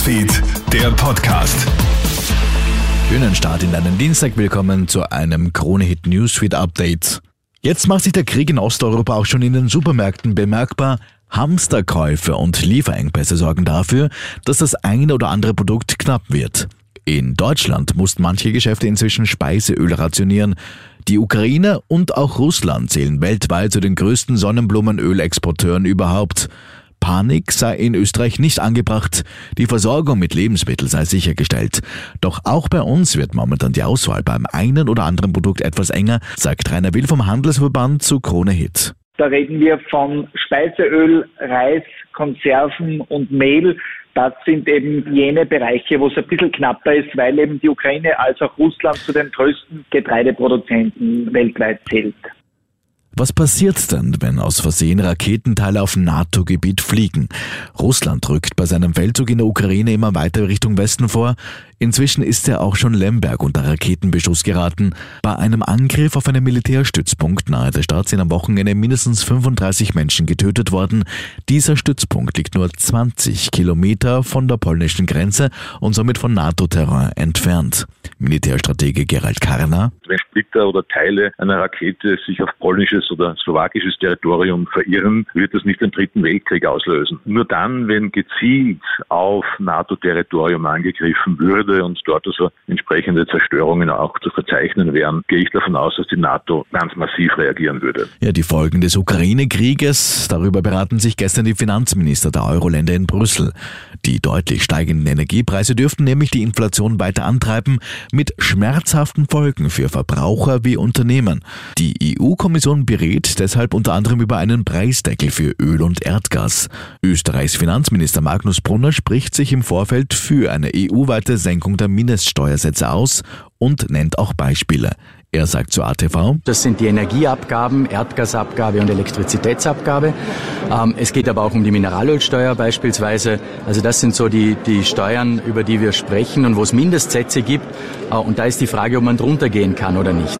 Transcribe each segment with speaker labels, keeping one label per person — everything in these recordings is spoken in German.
Speaker 1: Newsfeed, der Podcast.
Speaker 2: Schönen Start in deinen Dienstag. Willkommen zu einem Krone-Hit Newsfeed Update. Jetzt macht sich der Krieg in Osteuropa auch schon in den Supermärkten bemerkbar. Hamsterkäufe und Lieferengpässe sorgen dafür, dass das eine oder andere Produkt knapp wird. In Deutschland mussten manche Geschäfte inzwischen Speiseöl rationieren. Die Ukraine und auch Russland zählen weltweit zu den größten Sonnenblumenölexporteuren überhaupt. Panik sei in Österreich nicht angebracht, die Versorgung mit Lebensmitteln sei sichergestellt. Doch auch bei uns wird momentan die Auswahl beim einen oder anderen Produkt etwas enger, sagt Rainer Will vom Handelsverband zu Krone Hit.
Speaker 3: Da reden wir von Speiseöl, Reis, Konserven und Mehl. Das sind eben jene Bereiche, wo es ein bisschen knapper ist, weil eben die Ukraine als auch Russland zu den größten Getreideproduzenten weltweit zählt.
Speaker 2: Was passiert denn, wenn aus Versehen Raketenteile auf NATO-Gebiet fliegen? Russland rückt bei seinem Feldzug in der Ukraine immer weiter Richtung Westen vor. Inzwischen ist er auch schon Lemberg unter Raketenbeschuss geraten. Bei einem Angriff auf einen Militärstützpunkt nahe der Stadt sind am Wochenende mindestens 35 Menschen getötet worden. Dieser Stützpunkt liegt nur 20 Kilometer von der polnischen Grenze und somit von NATO-Terrain entfernt. Militärstratege Gerald Karner.
Speaker 4: Wenn Splitter oder Teile einer Rakete sich auf polnisches oder slowakisches Territorium verirren, wird das nicht den dritten Weltkrieg auslösen. Nur dann, wenn gezielt auf NATO-Territorium angegriffen würde, und dort also entsprechende Zerstörungen auch zu verzeichnen wären, gehe ich davon aus, dass die NATO ganz massiv reagieren würde.
Speaker 2: Ja, die Folgen des Ukraine-Krieges, darüber beraten sich gestern die Finanzminister der Euro-Länder in Brüssel. Die deutlich steigenden Energiepreise dürften nämlich die Inflation weiter antreiben, mit schmerzhaften Folgen für Verbraucher wie Unternehmen. Die EU-Kommission berät deshalb unter anderem über einen Preisdeckel für Öl und Erdgas. Österreichs Finanzminister Magnus Brunner spricht sich im Vorfeld für eine EU-weite Senkung der Mindeststeuersätze aus und nennt auch Beispiele. Er sagt zu ATV.
Speaker 5: Das sind die Energieabgaben, Erdgasabgabe und Elektrizitätsabgabe. Ähm, es geht aber auch um die Mineralölsteuer beispielsweise. Also das sind so die, die Steuern, über die wir sprechen und wo es Mindestsätze gibt. Äh, und da ist die Frage, ob man drunter gehen kann oder nicht.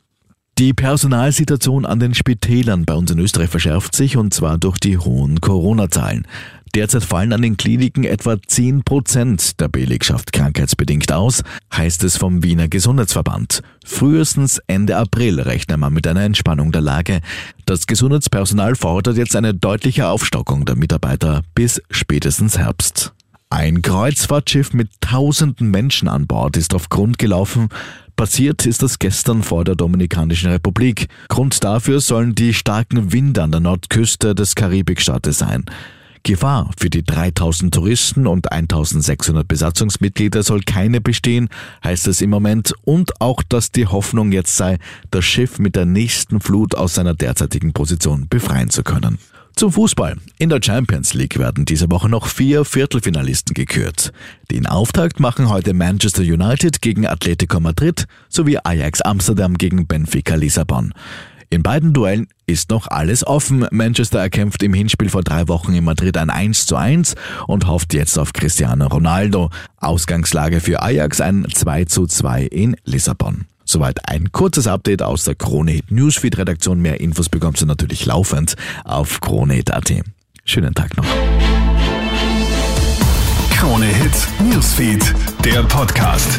Speaker 2: Die Personalsituation an den Spitälern bei uns in Österreich verschärft sich und zwar durch die hohen Corona-Zahlen. Derzeit fallen an den Kliniken etwa 10 Prozent der Belegschaft krankheitsbedingt aus, heißt es vom Wiener Gesundheitsverband. Frühestens Ende April rechnet man mit einer Entspannung der Lage. Das Gesundheitspersonal fordert jetzt eine deutliche Aufstockung der Mitarbeiter bis spätestens Herbst. Ein Kreuzfahrtschiff mit tausenden Menschen an Bord ist auf Grund gelaufen. Passiert ist das gestern vor der Dominikanischen Republik. Grund dafür sollen die starken Winde an der Nordküste des Karibikstaates sein. Gefahr für die 3000 Touristen und 1600 Besatzungsmitglieder soll keine bestehen, heißt es im Moment, und auch, dass die Hoffnung jetzt sei, das Schiff mit der nächsten Flut aus seiner derzeitigen Position befreien zu können. Zum Fußball. In der Champions League werden diese Woche noch vier Viertelfinalisten gekürt. Den Auftakt machen heute Manchester United gegen Atletico Madrid sowie Ajax Amsterdam gegen Benfica Lissabon. In beiden Duellen ist noch alles offen. Manchester erkämpft im Hinspiel vor drei Wochen in Madrid ein 1 zu 1 und hofft jetzt auf Cristiano Ronaldo. Ausgangslage für Ajax ein 2 zu 2 in Lissabon. Soweit ein kurzes Update aus der Kronehit Newsfeed Redaktion. Mehr Infos bekommst du natürlich laufend auf kronehit.at. Schönen Tag noch.
Speaker 1: Krone Hit Newsfeed, der Podcast.